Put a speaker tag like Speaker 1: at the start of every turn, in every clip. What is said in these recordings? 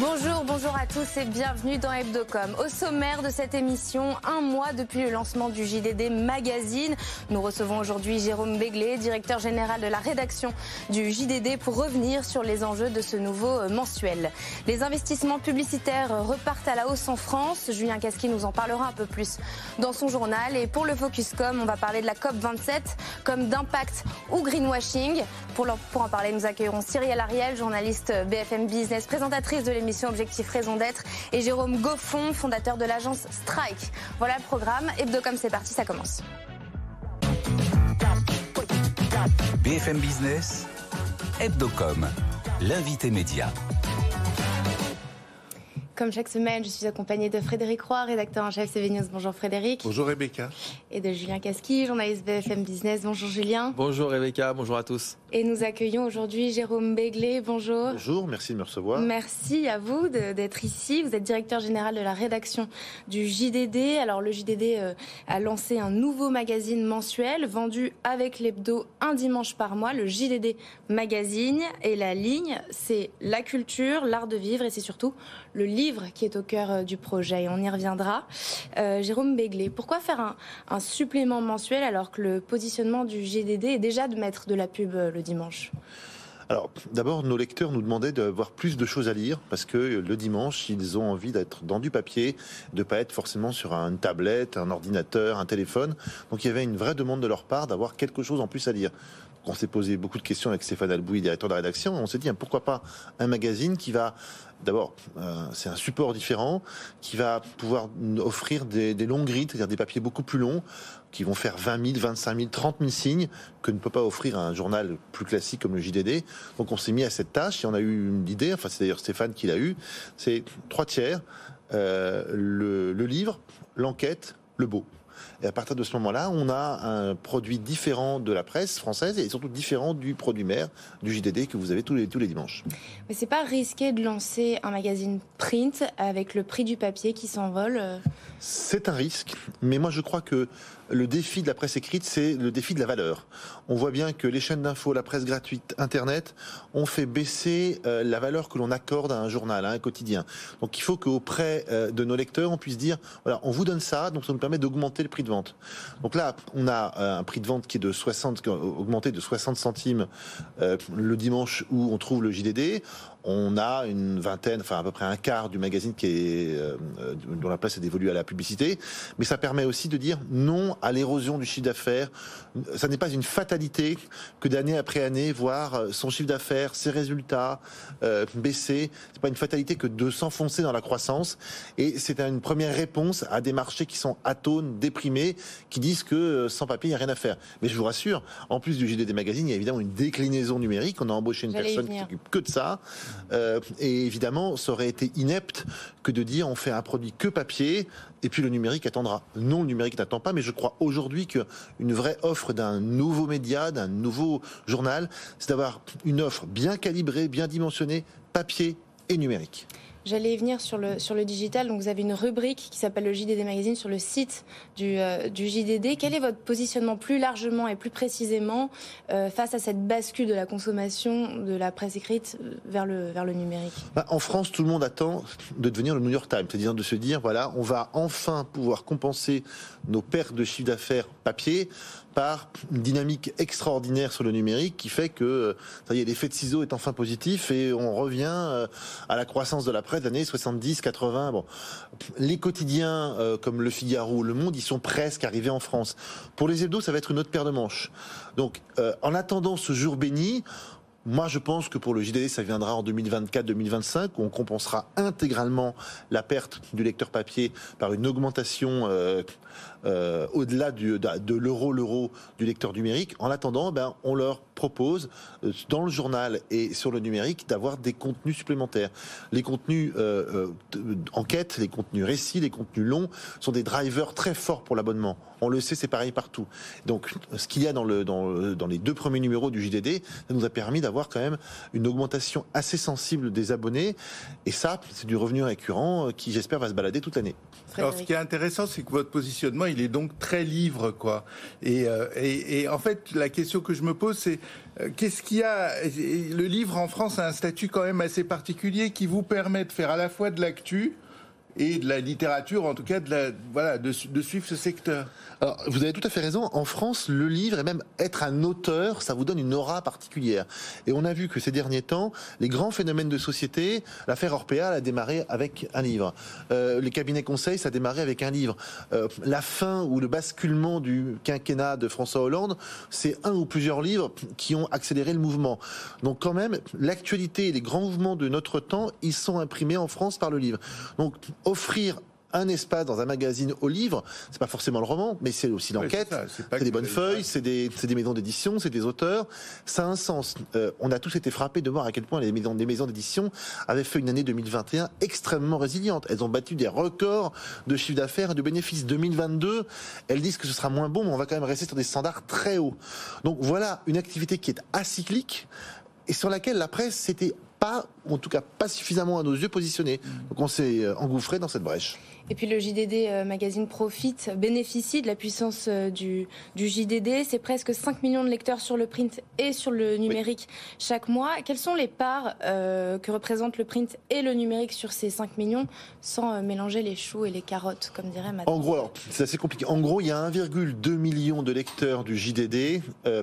Speaker 1: Bonjour, bonjour à tous et bienvenue dans Hebdocom. Au sommaire de cette émission, un mois depuis le lancement du JDD Magazine, nous recevons aujourd'hui Jérôme Béglé, directeur général de la rédaction du JDD, pour revenir sur les enjeux de ce nouveau euh, mensuel. Les investissements publicitaires repartent à la hausse en France. Julien Casqui nous en parlera un peu plus dans son journal. Et pour le Focuscom, on va parler de la COP27 comme d'impact ou greenwashing. Pour, en parler, nous accueillerons Cyrielle Ariel, journaliste BFM Business, présentatrice de l'émission Objectif Raison d'être et Jérôme Goffon, fondateur de l'agence Strike. Voilà le programme. Hebdocom, c'est parti, ça commence.
Speaker 2: BFM Business, Hebdocom, l'invité média.
Speaker 1: Comme chaque semaine, je suis accompagnée de Frédéric Roy, rédacteur en chef CV News. Bonjour Frédéric.
Speaker 3: Bonjour Rebecca.
Speaker 1: Et de Julien Casqui, journaliste BFM Business. Bonjour Julien.
Speaker 4: Bonjour Rebecca, bonjour à tous.
Speaker 1: Et nous accueillons aujourd'hui Jérôme Béglé. Bonjour.
Speaker 3: Bonjour, merci de me recevoir.
Speaker 1: Merci à vous d'être ici. Vous êtes directeur général de la rédaction du JDD. Alors le JDD euh, a lancé un nouveau magazine mensuel vendu avec l'hebdo un dimanche par mois, le JDD Magazine. Et la ligne, c'est la culture, l'art de vivre et c'est surtout le livre qui est au cœur euh, du projet et on y reviendra. Euh, Jérôme Béglé, pourquoi faire un, supplément mensuel alors que le positionnement du GDD est déjà de mettre de la pub euh, le dimanche?
Speaker 3: Alors, d'abord, nos lecteurs nous demandaient d'avoir plus de choses à lire parce que le dimanche, ils ont envie d'être dans du papier, de pas être forcément sur une tablette, un ordinateur, un téléphone. Donc, il y avait une vraie demande de leur part d'avoir quelque chose en plus à lire. On s'est posé beaucoup de questions avec Stéphane Albouy, directeur de la rédaction. On s'est dit, hein, pourquoi pas un magazine qui va D'abord, euh, c'est un support différent qui va pouvoir offrir des, longues grids, c'est-à-dire des papiers beaucoup plus longs, qui vont faire 20 000, 25 000, 30 000 signes que ne peut pas offrir un journal plus classique comme le JDD. Donc on s'est mis à cette tâche et on a eu une idée, enfin c'est d'ailleurs Stéphane qui l'a eu, c'est trois tiers, euh, le livre, l'enquête, le beau. Et à partir de ce moment-là, on a un produit différent de la presse française et surtout différent du produit mère du JDD que vous avez tous les, tous les dimanches.
Speaker 1: Mais c'est pas risqué de lancer un magazine print avec le prix du papier qui s'envole euh?
Speaker 3: C'est un risque, mais moi je crois que le défi de la presse écrite, c'est le défi de la valeur. On voit bien que les chaînes d'infos, la presse gratuite, Internet, ont fait baisser euh, la valeur que l'on accorde à un journal, à un quotidien. Donc il faut qu'auprès euh, de nos lecteurs, on puisse dire, voilà, on vous donne ça, donc ça nous permet d'augmenter le prix de vente. Donc là, on a euh, un prix de vente qui est de 60, augmenté de 60 centimes le dimanche où on trouve le JDD on a une vingtaine, enfin à peu près un quart du magazine qui est euh, dont la place est dévolue à la publicité, mais ça permet aussi de dire non à l'érosion du chiffre d'affaires. Ça n'est pas une fatalité que d'année après année voir euh, son chiffre d'affaires, ses résultats euh, baisser. C'est pas une fatalité que de s'enfoncer dans la croissance. Et c'est une première réponse à des marchés qui sont atones, déprimés, qui disent que euh, sans papier il n'y a rien à faire. Mais je vous rassure, en plus du JD des magazines, il y a évidemment une déclinaison numérique. On a embauché une personne qui s'occupe que de ça. Euh, et évidemment, ça aurait été inepte que de dire on fait un produit que papier et puis le numérique attendra. Non, le numérique n'attend pas, mais je crois aujourd'hui qu'une vraie offre d'un nouveau média, d'un nouveau journal, c'est d'avoir une offre bien calibrée, bien dimensionnée, papier et numérique.
Speaker 1: J'allais venir sur le, sur le digital. Donc, vous avez une rubrique qui s'appelle le JDD Magazine sur le site du, euh, du JDD. Quel est votre positionnement plus largement et plus précisément euh, face à cette bascule de la consommation de la presse écrite euh, vers le, vers le numérique?
Speaker 3: Bah, En France, tout le monde attend de devenir le New York Times, c'est-à-dire de se dire, voilà, on va enfin pouvoir compenser nos pertes de chiffre d'affaires papier par une dynamique extraordinaire sur le numérique qui fait que ça y est, l'effet de ciseau est enfin positif et on revient à la croissance de la presse des années 70, 80. Bon, les quotidiens euh, comme Le Figaro, Le Monde, ils sont presque arrivés en France. Pour les hebdos, ça va être une autre paire de manches. Donc, euh, en attendant ce jour béni, moi, je pense que pour le JDD, ça viendra en 2024-2025, où on compensera intégralement la perte du lecteur papier par une augmentation euh, au-delà de, de l'euro l'euro du lecteur numérique. En attendant, ben, on leur propose euh, dans le journal et sur le numérique d'avoir des contenus supplémentaires. Les contenus euh, euh, enquête, les contenus récits, les contenus longs sont des drivers très forts pour l'abonnement. On le sait, c'est pareil partout. Donc, ce qu'il y a dans, le, dans, dans les deux premiers numéros du JDD, ça nous a permis d'avoir quand même une augmentation assez sensible des abonnés. Et ça, c'est du revenu récurrent qui, j'espère, va se balader toute l'année.
Speaker 4: Alors, ce qui est intéressant, c'est que votre positionnement, il est donc très livre, quoi. Et, et, et en fait, la question que je me pose, c'est euh, qu'est-ce qu'il y a Le livre en France a un statut quand même assez particulier qui vous permet de faire à la fois de l'actu et de la littérature, en tout cas de, la, voilà, de, suivre ce secteur.
Speaker 3: Alors, vous avez tout à fait raison. En France, le livre et même être un auteur, ça vous donne une aura particulière. Et on a vu que ces derniers temps, les grands phénomènes de société, l'affaire Orpea a démarré avec un livre. Euh, les cabinets conseils, ça a démarré avec un livre. Euh, la fin ou le basculement du quinquennat de François Hollande, c'est un ou plusieurs livres qui ont accéléré le mouvement. Donc quand même, l'actualité et les grands mouvements de notre temps, ils sont imprimés en France par le livre. Donc offrir un espace dans un magazine au livre, c'est pas forcément le roman, mais c'est aussi l'enquête, c'est des bonnes feuilles, c'est des, des, maisons d'édition, c'est des auteurs, ça a un sens. Euh, on a tous été frappés de voir à quel point les maisons, les maisons d'édition avaient fait une année 2021 extrêmement résiliente. Elles ont battu des records de chiffre d'affaires et de bénéfices. 2022, elles disent que ce sera moins bon, mais on va quand même rester sur des standards très hauts. Donc voilà une activité qui est acyclique et sur laquelle la presse s'était pas, ou en tout cas pas suffisamment à nos yeux positionnés. Donc on s'est euh, engouffré dans cette brèche.
Speaker 1: Et puis le JDD euh, Magazine profite, bénéficie de la puissance euh, du, du JDD. C'est presque 5 millions de lecteurs sur le print et sur le numérique chaque mois. Quelles sont les parts euh, que représentent le print et le numérique sur ces 5 millions sans mélanger les choux et les carottes, comme dirait Madame
Speaker 3: En gros, c'est assez compliqué. En gros, il y a 1,2 million de lecteurs du JDD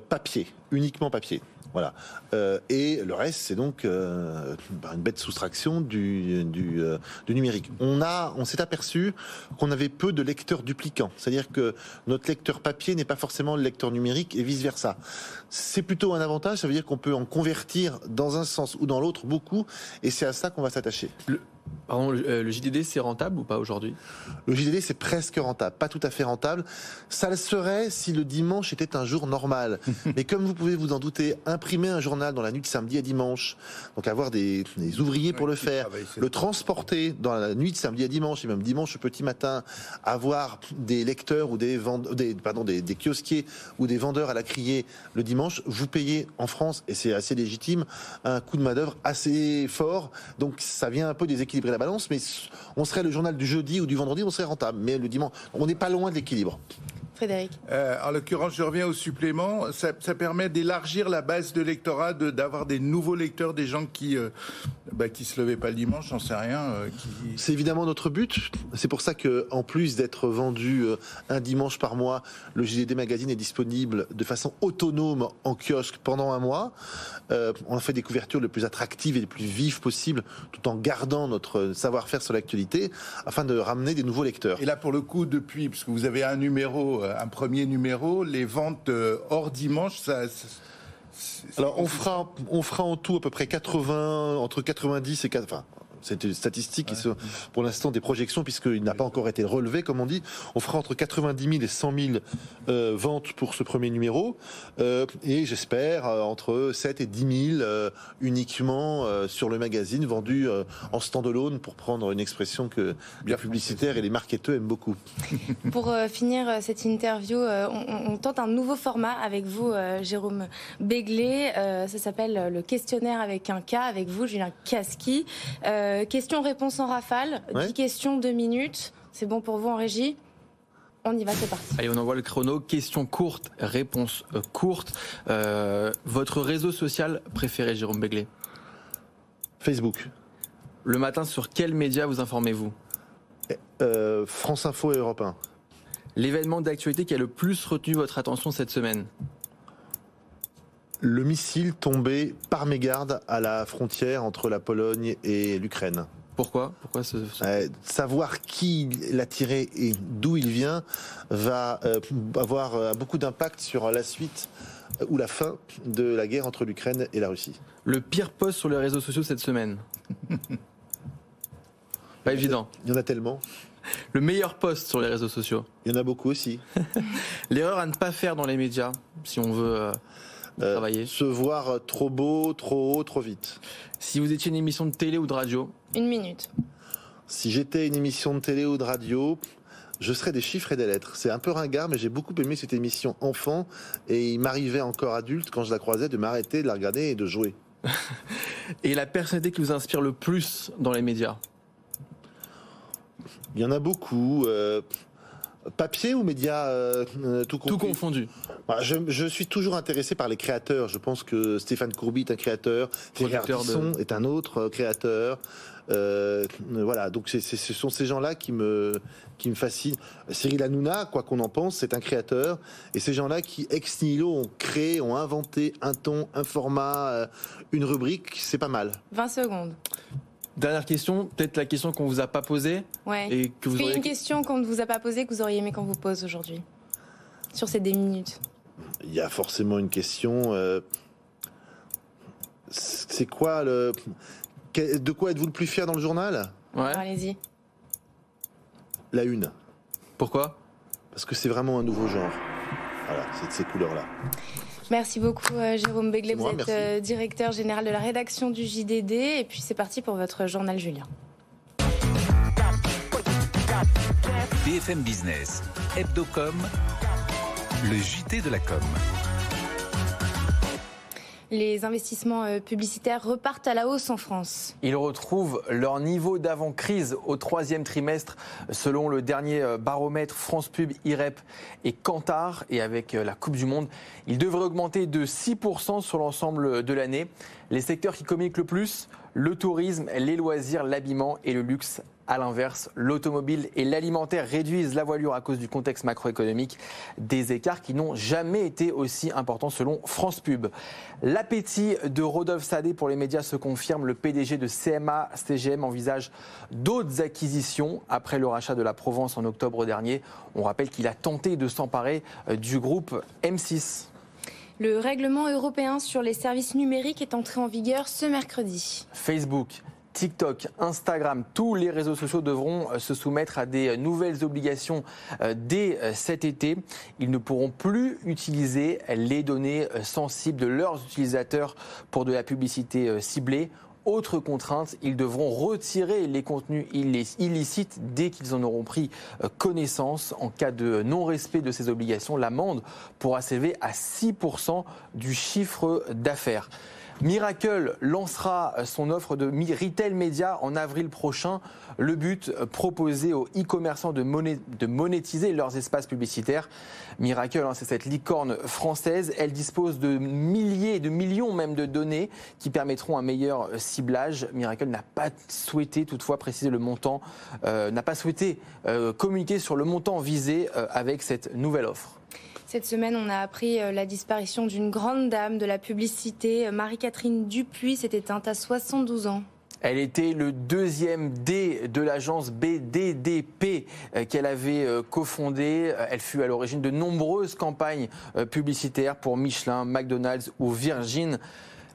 Speaker 3: papier, uniquement papier. Voilà. Euh, et le reste, c'est donc euh, une bête soustraction du, du, euh, numérique. On on s'est aperçu qu'on avait peu de lecteurs duplicants, c'est-à-dire que notre lecteur papier n'est pas forcément le lecteur numérique et vice versa. C'est plutôt un avantage, ça veut dire qu'on peut en convertir dans un sens ou dans l'autre beaucoup, et c'est à ça qu'on va s'attacher.
Speaker 5: Pardon, le, le JDD, c'est rentable ou pas aujourd'hui?
Speaker 3: Le JDD, c'est presque rentable, pas tout à fait rentable. Ça le serait si le dimanche était un jour normal. Mais comme vous pouvez vous en douter, imprimer un journal dans la nuit de samedi à dimanche, donc avoir des, des ouvriers pour le faire, le transporter dans la nuit de samedi à dimanche, et même dimanche au petit matin, avoir des lecteurs ou des, vendeurs, des, pardon, des, des kiosquiers ou des vendeurs à la criée le dimanche, vous payez en France, et c'est assez légitime, un coût de main-d'œuvre assez fort. Donc ça vient un peu déséquilibrer la balance, mais on serait le journal du jeudi ou du vendredi, on serait rentable. Mais le dimanche, on n'est pas loin de l'équilibre.
Speaker 1: Frédéric.
Speaker 4: Euh, en l'occurrence, je reviens au supplément. Ça, ça permet d'élargir la base de lectorat, d'avoir des nouveaux lecteurs, des gens qui euh, bah, qui se levaient pas le dimanche, j'en sais rien. Euh, qui...
Speaker 3: C'est évidemment notre but. C'est pour ça que, en plus d'être vendu euh, un dimanche par mois, le JDD Magazine est disponible de façon autonome en kiosque pendant un mois. Euh, on a fait des couvertures les plus attractives et les plus vives possibles, tout en gardant notre savoir-faire sur l'actualité, afin de ramener des nouveaux lecteurs.
Speaker 4: Et là, pour le coup, depuis, parce que vous avez un numéro, un premier numéro, les ventes hors dimanche, ça. ça
Speaker 3: alors on fera, on fera en tout à peu près 80, entre 90 et 80. Enfin, c'est une statistique qui sont pour l'instant des projections puisqu'il n'a pas encore été relevé, comme on dit. On fera entre 90 000 et 100 000 euh, ventes pour ce premier numéro euh, et j'espère euh, entre 7 et 10 000 euh, uniquement euh, sur le magazine vendu euh, en stand-alone pour prendre une expression que les publicitaires et les marketeurs aiment beaucoup.
Speaker 1: Pour finir cette interview, on, on, tente un nouveau format avec vous, Jérôme Béglé. ça s'appelle le questionnaire avec un cas avec vous, Julien Casqui. Euh, questions-réponses en rafale. Ouais. 10 questions, 2 minutes. C'est bon pour vous en régie on y va, c'est parti.
Speaker 5: Allez, on envoie le chrono. Questions courtes, réponses euh, courtes. Euh, votre réseau social préféré, Jérôme Béglé
Speaker 3: Facebook.
Speaker 5: Le matin, sur quel média vous informez-vous
Speaker 3: euh, France Info et Europe 1.
Speaker 5: L'événement d'actualité qui a le plus retenu votre attention cette semaine
Speaker 3: le missile tombé par mégarde à la frontière entre la Pologne et l'Ukraine.
Speaker 5: Pourquoi? Pourquoi ce, ce...
Speaker 3: Euh, Savoir qui l'a tiré et d'où il vient va euh, avoir euh, beaucoup d'impact sur la suite ou la fin de la guerre entre l'Ukraine et la Russie.
Speaker 5: Le pire post sur les réseaux sociaux cette semaine Pas évident.
Speaker 3: Il y en a tellement.
Speaker 5: Le meilleur post sur les réseaux sociaux
Speaker 3: Il y en a beaucoup aussi.
Speaker 5: L'erreur à ne pas faire dans les médias, si on veut... Euh travailler
Speaker 3: se voir trop beau, trop haut, trop vite.
Speaker 5: Si vous étiez une émission de télé ou de radio
Speaker 1: Une minute.
Speaker 3: Si j'étais une émission de télé ou de radio, je serais des chiffres et des lettres. C'est un peu ringard, mais j'ai beaucoup aimé cette émission enfant et il m'arrivait encore adulte quand je la croisais de m'arrêter, de la regarder et de jouer.
Speaker 5: Et la personnalité qui vous inspire le plus dans les médias?
Speaker 3: Il y en a beaucoup. euh, papier ou médias euh, euh, tout
Speaker 5: Tout confondu.
Speaker 3: Bah, je, je suis toujours intéressé par les créateurs. Je pense que Stéphane Courby est un créateur, Thierry
Speaker 5: de-
Speaker 3: Ardisson est un autre euh, créateur. Euh, voilà, donc c'est- c'est- ce sont ces gens-là qui me qui me fascinent. Cyril Hanouna, quoi qu'on en pense, c'est un créateur, et ces gens-là qui ex nihilo ont créé, ont inventé un ton, un format, une rubrique, c'est pas mal.
Speaker 1: 20 secondes.
Speaker 5: Dernière question, peut-être la question qu'on vous a pas posée
Speaker 1: Ouais.
Speaker 5: et que vous auriez...
Speaker 1: une question qu'on ne vous a pas posée que vous auriez aimé qu'on vous pose aujourd'hui Sur ces des minutes.
Speaker 3: Il y a forcément une question. euh, c'est quoi le de quoi êtes-vous le plus fier dans le journal?
Speaker 5: Ouais.
Speaker 1: Allez-y.
Speaker 3: La une.
Speaker 5: Pourquoi?
Speaker 3: Parce que c'est vraiment un nouveau genre. Voilà, c'est de ces couleurs-là.
Speaker 1: Merci beaucoup euh, Jérôme Begley.
Speaker 3: C'est
Speaker 1: Vous
Speaker 3: moi,
Speaker 1: êtes
Speaker 3: merci.
Speaker 1: euh, directeur général de la rédaction du JDD. Et puis c'est parti pour votre journal Julien.
Speaker 2: BFM Business, Hebdocom, le JT de la com.
Speaker 1: Les investissements euh, publicitaires repartent à la hausse en France.
Speaker 5: Ils retrouvent leur niveau d'avant-crise au troisième trimestre, selon le dernier euh, baromètre France Pub, IREP et Kantar. Et avec euh, la Coupe du Monde, ils devraient augmenter de 6% sur l'ensemble de l'année. Les secteurs qui communiquent le plus, le tourisme, les loisirs, l'habillement et le luxe. À l'inverse, l'automobile et l'alimentaire réduisent la voilure à cause du contexte macroéconomique, des écarts qui n'ont jamais été aussi importants selon France Pub. L'appétit de Rodolphe Sadé pour les médias se confirme. Le PDG de CMA CGM envisage d'autres acquisitions après le rachat de la Provence en octobre dernier. On rappelle qu'il a tenté de s'emparer euh, du groupe M6.
Speaker 1: Le règlement européen sur les services numériques est entré en vigueur ce mercredi.
Speaker 5: Facebook, TikTok, Instagram, tous les réseaux sociaux devront euh, se soumettre à des euh, nouvelles obligations euh, dès cet été. Ils ne pourront plus utiliser les données sensibles de leurs utilisateurs pour de la publicité ciblée. Autre contrainte, ils devront retirer les contenus illic- illicites dès qu'ils en auront pris euh, connaissance. En cas de non-respect de ces obligations, l'amende pourra s'élever à 6% du chiffre d'affaires. Miracle lancera son offre de retail média en avril prochain. Le but, proposer aux e-commerçants de, moné- de monétiser leurs espaces publicitaires. Miracle, hein, c'est cette licorne française. Elle dispose de milliers, de millions même de données qui permettront un meilleur euh, ciblage. Miracle n'a pas souhaité toutefois préciser le montant, euh, n'a pas souhaité euh, communiquer sur le montant visé avec cette nouvelle offre.
Speaker 1: Cette semaine, on a appris euh, la disparition d'une grande dame de la publicité, euh, Marie-Catherine Dupuis, s'est éteinte à 72 ans.
Speaker 5: Elle était le deuxième D de l'agence BDDP euh, qu'elle avait cofondée. Elle fut à l'origine de nombreuses campagnes publicitaires pour Michelin, McDonald's ou Virgin.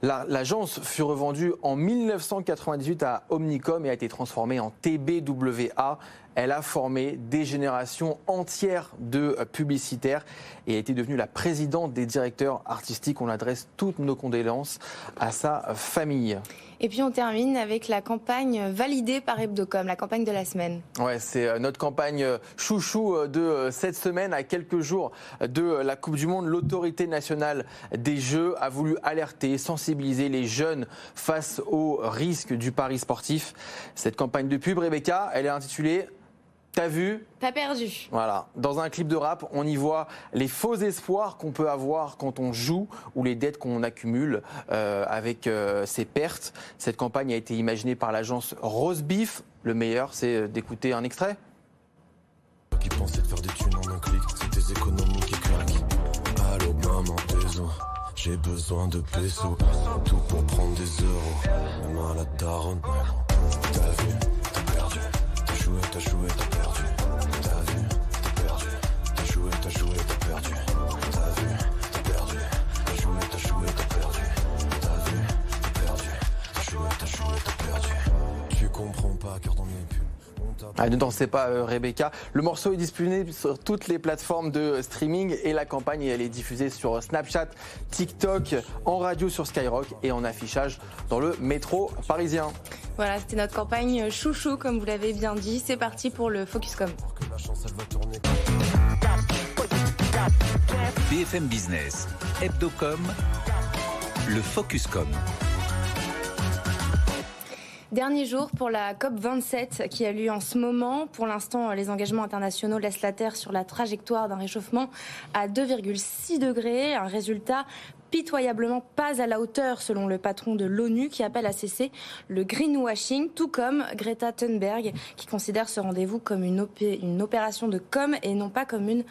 Speaker 5: La- L'agence fut revendue en 1998 à Omnicom et a été transformée en TBWA. Elle a formé des générations entières de euh, publicitaires et a été devenue la présidente des directeurs artistiques. On adresse toutes nos condoléances à sa famille.
Speaker 1: Et puis on termine avec la campagne validée par Hebdocom, la campagne de la semaine.
Speaker 5: Ouais, c'est euh, notre campagne euh, chouchou de cette semaine. À quelques jours de la Coupe du Monde, l'autorité nationale des Jeux a voulu alerter, sensibiliser les jeunes face aux risques du pari sportif. Cette campagne de pub, Rebecca, elle est intitulée T'as vu
Speaker 1: T'as perdu.
Speaker 5: voilà. Dans un clip de rap, on y voit les faux espoirs qu'on peut avoir quand on joue ou les dettes qu'on accumule euh, avec euh, ses pertes. Cette campagne a été imaginée par l'agence Rose Beef. Le meilleur, c'est euh, d'écouter un extrait.
Speaker 6: qui pensait faire des thunes en un clic, c'est tes économies qui claquent. Allô maman, désolé, j'ai besoin de pesos, tout pour prendre des euros. Même à la daronne, t'as vu, joué, t'as joué, t'as perdu. T'as vu, t'as perdu, t'as joué, t'as joué, t'as perdu. T'as vu, t'as perdu, t'as joué, t'as joué, t'as perdu. T'as vu, t'as perdu, t'as joué, t'as joué, t'as perdu. Tu comprends pas car dans mes pubs,
Speaker 5: Ah, ne dansez pas, euh, Rebecca. Le morceau est disponible sur toutes les plateformes de streaming et la campagne elle est diffusée sur Snapchat, TikTok, en radio sur Skyrock et en affichage dans le métro parisien.
Speaker 1: Voilà, c'était notre campagne chouchou, comme vous l'avez bien dit. C'est parti pour le Focuscom.
Speaker 2: BFM Business, Hebdocom, le Focuscom.
Speaker 1: Dernier jour pour la COP27 qui a lieu en ce moment. Pour l'instant, les engagements internationaux laissent la Terre sur la trajectoire d'un réchauffement à 2,6 degrés, un résultat pitoyablement pas à la hauteur selon le patron de l'ONU qui appelle à cesser le greenwashing, tout comme Greta Thunberg qui considère ce rendez-vous comme une, une opération de com et non pas comme une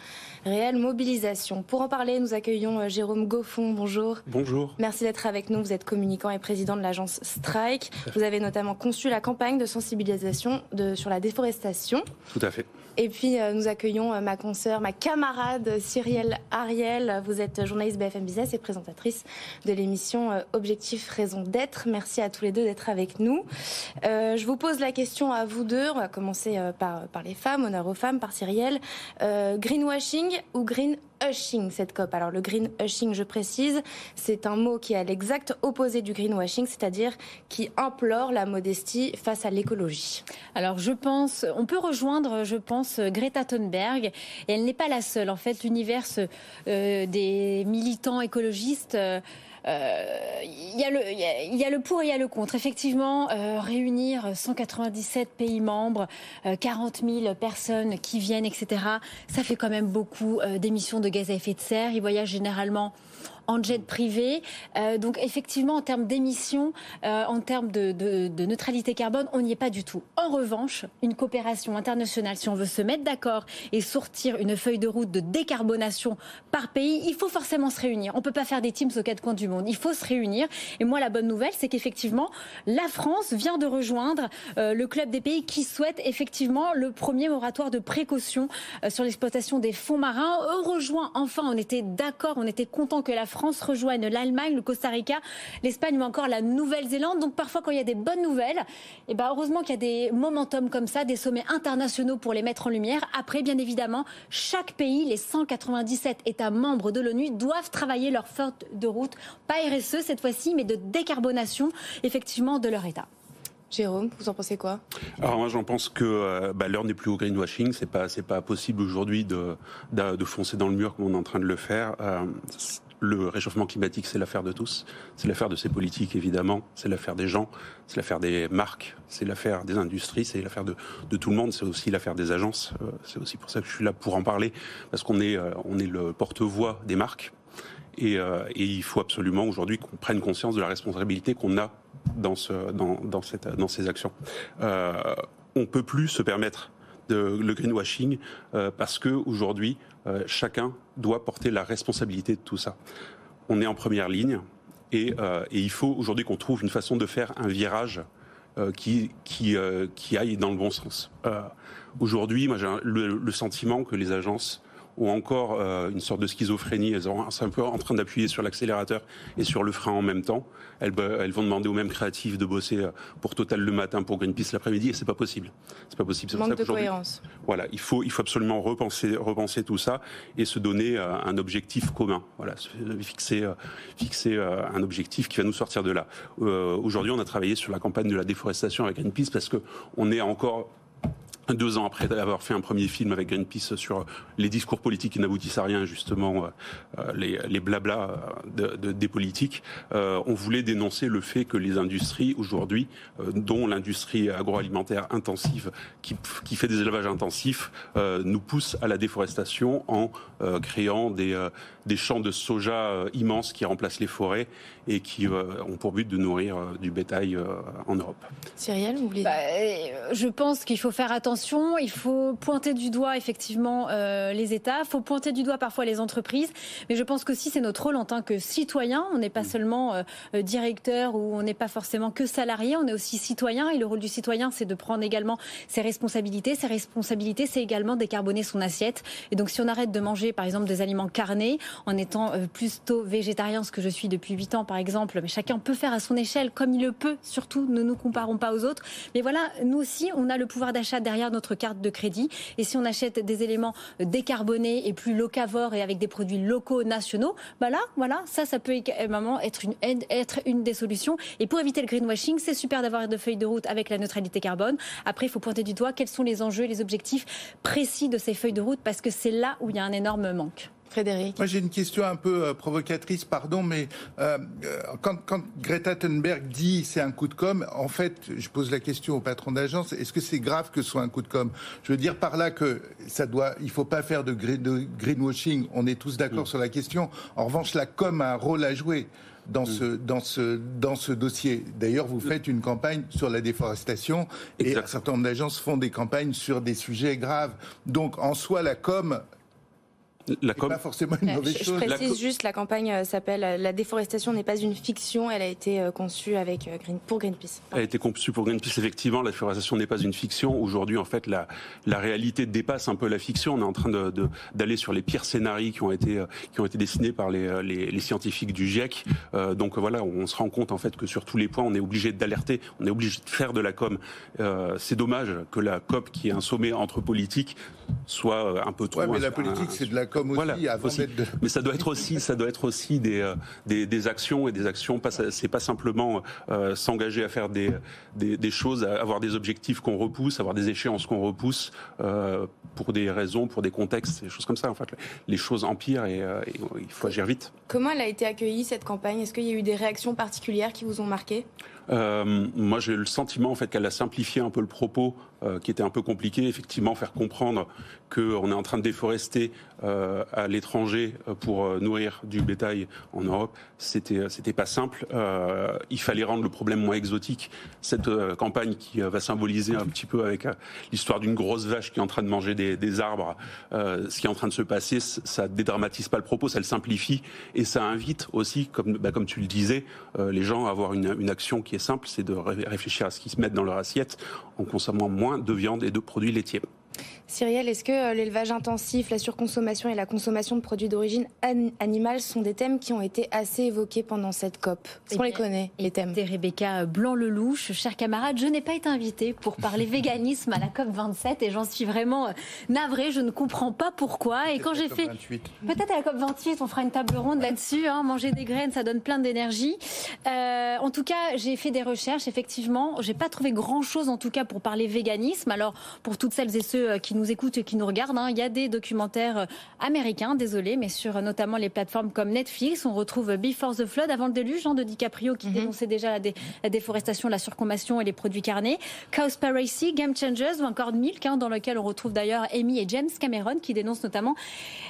Speaker 1: réelle mobilisation. Pour en parler, nous accueillons euh, Jérôme Goffon. Bonjour.
Speaker 7: Bonjour.
Speaker 1: Merci d'être avec nous. Vous êtes communicant et président de l'agence Strike. Vous avez notamment conçu la campagne de sensibilisation de, sur la déforestation.
Speaker 7: Tout à fait.
Speaker 1: Et puis euh, nous accueillons euh, ma consoeur, ma camarade Cyrielle Ariel. Vous êtes journaliste BFM Business et présentatrice de l'émission euh, Objectif Raison d'être. Merci à tous les deux d'être avec nous. je vous pose la question à vous deux. On va commencer par, par les femmes, honneur aux femmes, par Cyrielle. greenwashing ou green hushing, cette COP. Alors le green hushing, je précise, c'est un mot qui est à l'exact opposé du greenwashing, c'est-à-dire qui implore la modestie face à l'écologie.
Speaker 8: Alors je pense, on peut rejoindre, je pense, Greta Thunberg, et elle n'est pas la seule. En fait, l'univers euh, des militants écologistes... Euh, il y, a le, il y, a le pour et il y a le contre. Effectivement, euh, réunir 197 pays membres, euh, 40 000 personnes qui viennent, etc., ça fait quand même beaucoup euh, d'émissions de gaz à effet de serre. Ils voyagent généralement en jet privé. Euh, donc effectivement, en termes d'émissions, euh, en termes de, neutralité carbone, on n'y est pas du tout. En revanche, une coopération internationale, si on veut se mettre d'accord et sortir une feuille de route de décarbonation par pays, il faut forcément se réunir. On ne peut pas faire des teams aux quatre coins du monde. Il faut se réunir. Et moi, la bonne nouvelle, c'est qu'effectivement, la France vient de rejoindre euh, le club des pays qui souhaitent effectivement le premier moratoire de précaution sur l'exploitation des fonds marins. On rejoint enfin, on était d'accord, on était content que la France France rejoignent l'Allemagne, le Costa Rica, l'Espagne ou encore la Nouvelle-Zélande. Donc parfois quand il y a des bonnes nouvelles, et eh ben heureusement qu'il y a des momentum comme ça, des sommets internationaux pour les mettre en lumière. Après, bien évidemment, chaque pays, les 197 États membres de l'ONU, doivent travailler leur forte de route, pas RSE cette fois-ci, mais de décarbonation effectivement de leur État.
Speaker 1: Jérôme, vous en pensez quoi?
Speaker 7: Alors moi j'en pense que euh, bah, l'heure n'est plus au greenwashing, c'est pas c'est pas possible aujourd'hui de, de, foncer dans le mur comme on est en train de le faire. Euh, le réchauffement climatique, c'est l'affaire de tous. C'est l'affaire de ces politiques, évidemment. C'est l'affaire des gens. C'est l'affaire des marques. C'est l'affaire des industries. C'est l'affaire de, tout le monde. C'est aussi l'affaire des agences. Euh, c'est aussi pour ça que je suis là pour en parler. Parce qu'on est, euh, on est le porte-voix des marques. Et, euh, et, il faut absolument aujourd'hui qu'on prenne conscience de la responsabilité qu'on a dans, ce, dans, cette, dans ces actions. Euh, on peut plus se permettre le greenwashing parce que aujourd'hui euh, chacun doit porter la responsabilité de tout ça. On est en première ligne et, euh, il faut aujourd'hui qu'on trouve une façon de faire un virage euh, qui, qui, qui aille dans le bon sens. aujourd'hui, moi j'ai le, sentiment que les agences ou encore euh, une sorte de schizophrénie. Elles sont un peu en train d'appuyer sur l'accélérateur et sur le frein en même temps. Elles, elles, vont demander aux mêmes créatifs de bosser euh, pour Total le matin, pour Greenpeace l'après-midi, et c'est pas possible. C'est pas possible.
Speaker 1: Manque de cohérence.
Speaker 7: Voilà, il faut, il faut absolument repenser, repenser tout ça et se donner euh, un objectif commun. Voilà, fixer, fixer un objectif qui va nous sortir de là. Aujourd'hui, on a travaillé sur la campagne de la déforestation avec Greenpeace parce que on est encore deux ans après avoir fait un premier film avec Greenpeace sur les discours politiques qui n'aboutissent à rien, justement, euh, les, les blablas euh, de, des politiques, euh, on voulait dénoncer le fait que les industries aujourd'hui, dont l'industrie agroalimentaire intensive, qui, qui, fait des élevages intensifs, nous poussent à la déforestation en créant des, des champs de soja immenses qui remplacent les forêts et qui ont pour but de nourrir du bétail en Europe.
Speaker 1: Cyrielle, vous voulez
Speaker 8: bah, Je pense qu'il faut faire attention il faut pointer du doigt effectivement euh, les États, il faut pointer du doigt parfois les entreprises, mais je pense que si c'est notre rôle en tant que citoyen. On n'est pas seulement euh, euh, directeur ou on n'est pas forcément que salarié, on est aussi citoyen et le rôle du citoyen, c'est de prendre également ses responsabilités. Ses responsabilités, c'est également décarboner son assiette. Et donc si on arrête de manger par exemple des aliments carnés, en étant euh, plutôt végétarien, ce que je suis depuis 8 ans par exemple. Mais chacun peut faire à son échelle comme il le peut. Surtout, ne nous comparons pas aux autres. Mais voilà, nous aussi, on a le pouvoir d'achat derrière notre carte de crédit. Et si on achète des éléments décarbonés et plus locavores et avec des produits locaux, nationaux, bah là, voilà, ça, ça peut également être une, être une des solutions. Et pour éviter le greenwashing, c'est super d'avoir de feuilles de route avec la neutralité carbone. Après, il faut pointer du doigt quels sont les enjeux et les objectifs précis de ces feuilles de route parce que c'est là où il y a un énorme manque.
Speaker 1: Frédéric.
Speaker 4: Moi, j'ai une question un peu euh, provocatrice, pardon, mais euh, euh, quand, quand, Greta Thunberg dit c'est un coup de com, en fait, je pose la question au patron d'agence est-ce que c'est grave que ce soit un coup de com? Je veux dire par là que ça doit, il faut pas faire de, de greenwashing. On est tous d'accord mm. sur la question. En revanche, la com a un rôle à jouer dans mm. ce, dans ce, dans ce dossier. D'ailleurs, vous faites une campagne sur la déforestation et un certain nombre d'agences font des campagnes sur des sujets graves. Donc, en soi, la com la com... pas forcément une mauvaise
Speaker 1: je, chose. Je précise juste, la campagne euh, s'appelle euh, La déforestation n'est pas une fiction. Elle a été euh, conçue avec Green, pour Greenpeace.
Speaker 7: Elle a été conçue pour Greenpeace, effectivement. La déforestation n'est pas une fiction. Aujourd'hui, en fait, la, la réalité dépasse un peu la fiction. On est en train d'aller de, sur les pires scénarios qui ont été, qui ont été dessinés par les, les, les scientifiques du GIEC. Euh, donc voilà, on se rend compte en fait que sur tous les points, on est obligé d'alerter, on est obligé de faire de la com. Euh, C'est dommage que la COP, qui est un sommet entre politiques, soit un peu trop.
Speaker 4: Ouais, mais la politique, c'est de la com
Speaker 7: voilà, Mais ça doit être aussi, ça doit être aussi des, euh, des, des actions et des actions. C'est pas simplement euh, s'engager à faire des, des, des, choses, avoir des objectifs qu'on repousse, avoir des échéances qu'on repousse euh, pour des raisons, pour des contextes, des choses comme ça. En fait, les choses empirent et, et il faut agir vite.
Speaker 1: Comment elle a été accueillie cette campagne? Est-ce qu'il y a eu des réactions particulières qui vous ont marqué?
Speaker 7: Euh, moi, j'ai le sentiment en fait qu'elle a simplifié un peu le propos, euh, qui était un peu compliqué. Effectivement, faire comprendre qu'on est en train de déforester euh, à l'étranger pour nourrir du bétail en Europe, c'était c'était pas simple. il fallait rendre le problème moins exotique. Cette campagne qui va symboliser un petit peu avec l'histoire d'une grosse vache qui est en train de manger des, arbres, ce qui est en train de se passer, ça dédramatise pas le propos, ça le simplifie ça invite aussi, comme bah, tu le disais, les gens à avoir une, une action qui est simple, c'est de réfléchir à ce qu'ils se mettent dans leur assiette en consommant moins de viande et de produits laitiers.
Speaker 1: Cyrielle, est-ce que euh, l'élevage intensif, la surconsommation et la consommation de produits d'origine animale sont des thèmes qui ont été assez évoqués pendant cette COP? Est-ce qu'on les connaît, les thèmes?
Speaker 8: C'est Rebecca Blanc-Lelouch. Chers camarades, je n'ai pas été invitée pour parler véganisme à la COP 27 et j'en suis vraiment euh, navrée. Je ne comprends pas pourquoi. Et quand j'ai fait... Peut-être à la COP 28, on fera une table ronde là-dessus. Hein. Manger des graines, ça donne plein d'énergie. Euh, en tout cas, j'ai fait des recherches, effectivement. J'ai pas trouvé grand-chose, en tout cas, pour parler véganisme. Alors, pour toutes celles et ceux qui nous écoutent et qui nous regardent, hein, il y a des documentaires euh, américains, désolé, mais sur euh, notamment les plateformes comme Netflix. On retrouve Before the Flood, avant le déluge, Jean de DiCaprio qui mhm. dénonçait déjà la, déforestation, la surconsommation et les produits carnés. Cowspiracy, Game Changers ou encore Milk, hein, dans lequel on retrouve d'ailleurs Amy et James Cameron qui dénoncent notamment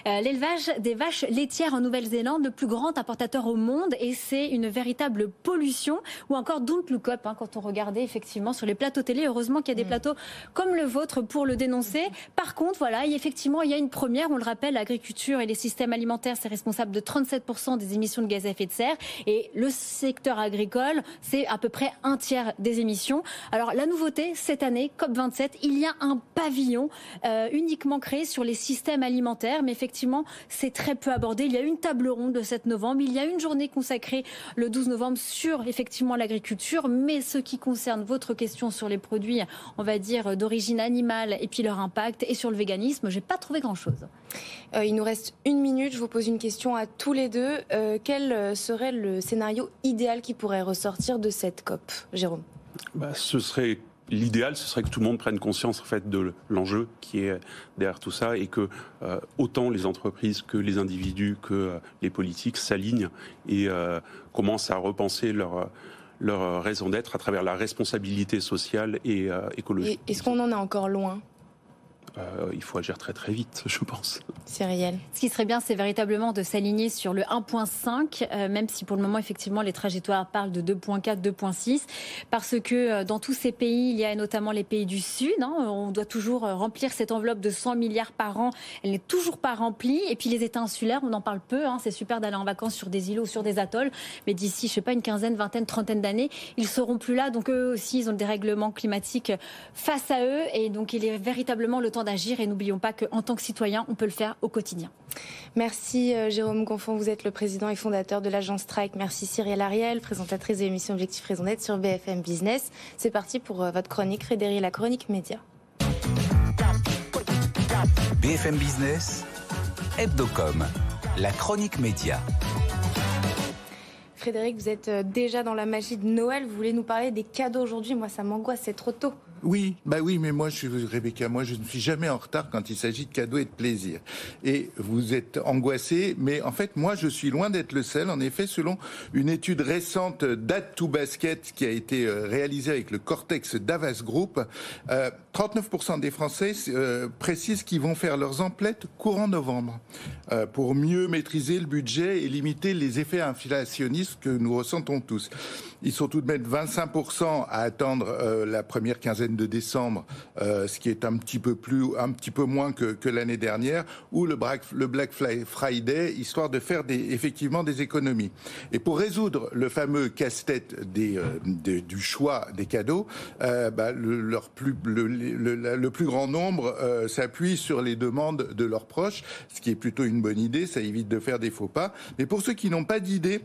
Speaker 8: euh, l'élevage des vaches laitières en Nouvelle-Zélande, le plus grand importateur au monde, et c'est une véritable pollution. Ou encore Don't Look Up, hein, quand on regardait effectivement sur les plateaux télé. Heureusement qu'il y a des mm. plateaux comme le vôtre pour le dénoncer. Par contre, voilà, effectivement, il y a une première. On le rappelle, l'agriculture et les systèmes alimentaires, c'est responsable de 37% des émissions de gaz à effet de serre. Et le secteur agricole, c'est à peu près un tiers des émissions. Alors, la nouveauté, cette année, COP27, il y a un pavillon euh, uniquement créé sur les systèmes alimentaires. Mais effectivement, c'est très peu abordé. Il y a une table ronde le 7 novembre. Il y a une journée consacrée le 12 novembre sur, effectivement, l'agriculture. Mais ce qui concerne votre question sur les produits, on va dire, d'origine animale et puis leur impact, et sur le véganisme, j'ai pas trouvé grand-chose.
Speaker 1: Euh, il nous reste une minute. Je vous pose une question à tous les deux. Euh, quel serait le scénario idéal qui pourrait ressortir de cette COP, Jérôme?
Speaker 7: Bah, Ce serait l'idéal, ce serait que tout le monde prenne conscience en fait de l'enjeu qui est derrière tout ça et que euh, autant les entreprises que les individus que les politiques s'alignent et commencent à repenser leur leur raison d'être à travers la responsabilité sociale et écologique.
Speaker 1: Est-ce qu'on en est encore loin?
Speaker 7: Euh, il faut agir très très vite, je pense.
Speaker 1: C'est réel.
Speaker 8: Ce qui serait bien, c'est véritablement de s'aligner sur le 1.5, euh, même si pour le moment, effectivement, les trajectoires parlent de 2.4, 2.6, parce que euh, dans tous ces pays, il y a notamment les pays du Sud. Hein, on doit toujours remplir cette enveloppe de 100 milliards par an. Elle n'est toujours pas remplie. Et puis les États insulaires, on en parle peu. Hein, c'est super d'aller en vacances sur des îlots ou sur des atolls, mais d'ici, je sais pas, une quinzaine, vingtaine, trentaine d'années, ils seront plus là. Donc eux aussi, ils ont des règlements climatiques face à eux, et donc il est véritablement le temps d'agir et n'oublions pas qu'en tant que citoyen, on peut le faire au quotidien.
Speaker 1: Merci euh, Jérôme Confond, vous êtes le président et fondateur de l'agence Strike. Merci Cyril Ariel, présentatrice de l'émission Objectif Raison d'être sur BFM Business. C'est parti pour euh, votre chronique, Frédéric, la chronique média.
Speaker 2: BFM Business, Hebdocom, la chronique média.
Speaker 1: Frédéric, vous êtes euh, déjà dans la magie de Noël. Vous voulez nous parler des cadeaux aujourd'hui? Moi, ça m'angoisse, c'est trop tôt.
Speaker 4: Oui, bah oui, mais moi, je suis Rebecca, moi, je ne suis jamais en retard quand il s'agit de cadeaux et de plaisir. Et vous êtes angoissé, mais en fait, moi, je suis loin d'être le seul. En effet, selon une étude récente Date to Basket qui a été euh, réalisée avec le Cortex Davas Group, euh, 39% des Français euh, précisent qu'ils vont faire leurs emplettes courant novembre euh, pour mieux maîtriser le budget et limiter les effets inflationnistes que nous ressentons tous. Ils sont tout de même 25% à attendre euh, la première quinzaine de décembre, euh, ce qui est un petit peu plus, un petit peu moins que, l'année dernière, ou le Black, Friday, histoire de faire effectivement des économies. Et pour résoudre le fameux casse-tête euh, du choix des cadeaux, euh, bah, le, leur plus, le, plus grand nombre s'appuie sur les demandes de leurs proches, ce qui est plutôt une bonne idée, ça évite de faire des faux pas. Mais pour ceux qui n'ont pas d'idée,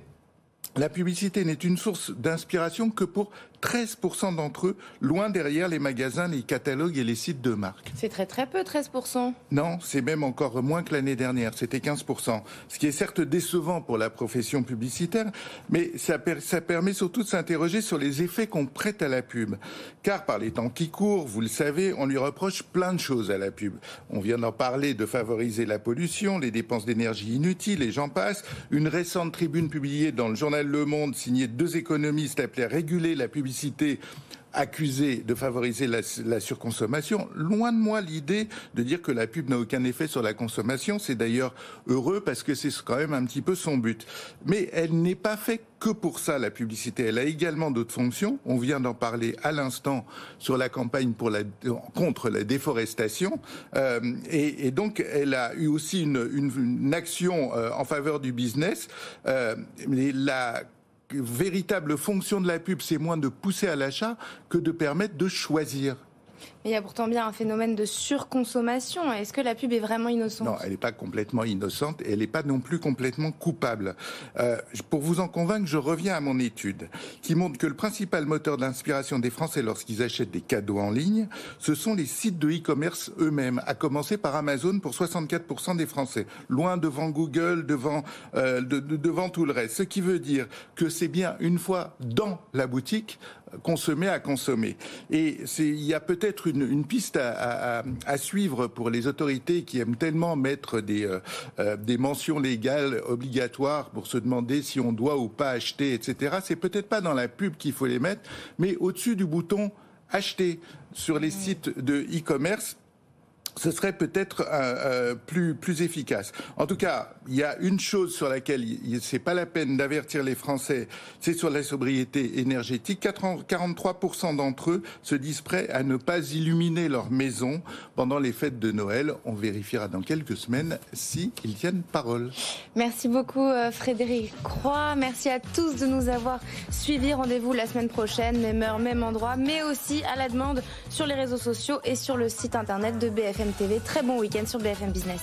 Speaker 4: la publicité n'est une source d'inspiration que pour 13% d'entre eux, loin derrière les magasins, les catalogues et les sites de marque.
Speaker 1: C'est très très peu, 13%.
Speaker 4: Non, c'est même encore moins que l'année dernière, c'était 15%. Ce qui est certes décevant pour la profession publicitaire, mais ça, per ça permet surtout de s'interroger sur les effets qu'on prête à la pub. Car par les temps qui courent, vous le savez, on lui reproche plein de choses à la pub. On vient d'en parler de favoriser la pollution, les dépenses d'énergie inutiles, et j'en passe. Une récente tribune publiée dans le journal Le Monde, signée deux économistes, appelait à réguler la publicité accusée de favoriser la, surconsommation. Loin de moi l'idée de dire que la pub n'a aucun effet sur la consommation. C'est d'ailleurs heureux parce que c'est quand même un petit peu son but. Mais elle n'est pas faite que pour ça, la publicité. Elle a également d'autres fonctions. On vient d'en parler à l'instant sur la campagne pour contre la déforestation. Euh, et, donc, elle a eu aussi une, action euh, en faveur du business. Euh, la véritable fonction de la pub, c'est moins de pousser à l'achat que de permettre de choisir.
Speaker 1: Mais il y a pourtant bien un phénomène de surconsommation. Est-ce que la pub est vraiment innocente?
Speaker 4: Non, elle n'est pas complètement innocente et elle n'est pas non plus complètement coupable. Euh, pour vous en convaincre, je reviens à mon étude qui montre que le principal moteur d'inspiration des Français lorsqu'ils achètent des cadeaux en ligne, ce sont les sites de e-commerce eux-mêmes, à commencer par Amazon pour 64% des Français, loin devant Google, devant, euh, de, de, devant tout le reste. Ce qui veut dire que c'est bien une fois dans la boutique qu'on se met à consommer. Et il y a peut-être une, une, piste à, à, à, suivre pour les autorités qui aiment tellement mettre des, euh, des mentions légales obligatoires pour se demander si on doit ou pas acheter, etc. C'est peut-être pas dans la pub qu'il faut les mettre, mais au-dessus du bouton acheter sur les sites de e-commerce ce serait peut-être euh, euh, plus efficace. En tout cas, il y a une chose sur laquelle c'est pas la peine d'avertir les Français, c'est sur la sobriété énergétique. 43% d'entre eux se disent prêts à ne pas illuminer leur maison pendant les fêtes de Noël. On vérifiera dans quelques semaines si ils tiennent parole.
Speaker 1: Merci beaucoup euh, Frédéric Croix. Merci à tous de nous avoir suivis. Rendez-vous la semaine prochaine, même heure, même endroit, mais aussi à la demande sur les réseaux sociaux et sur le site internet de TV. Très bon week-end sur BFM Business.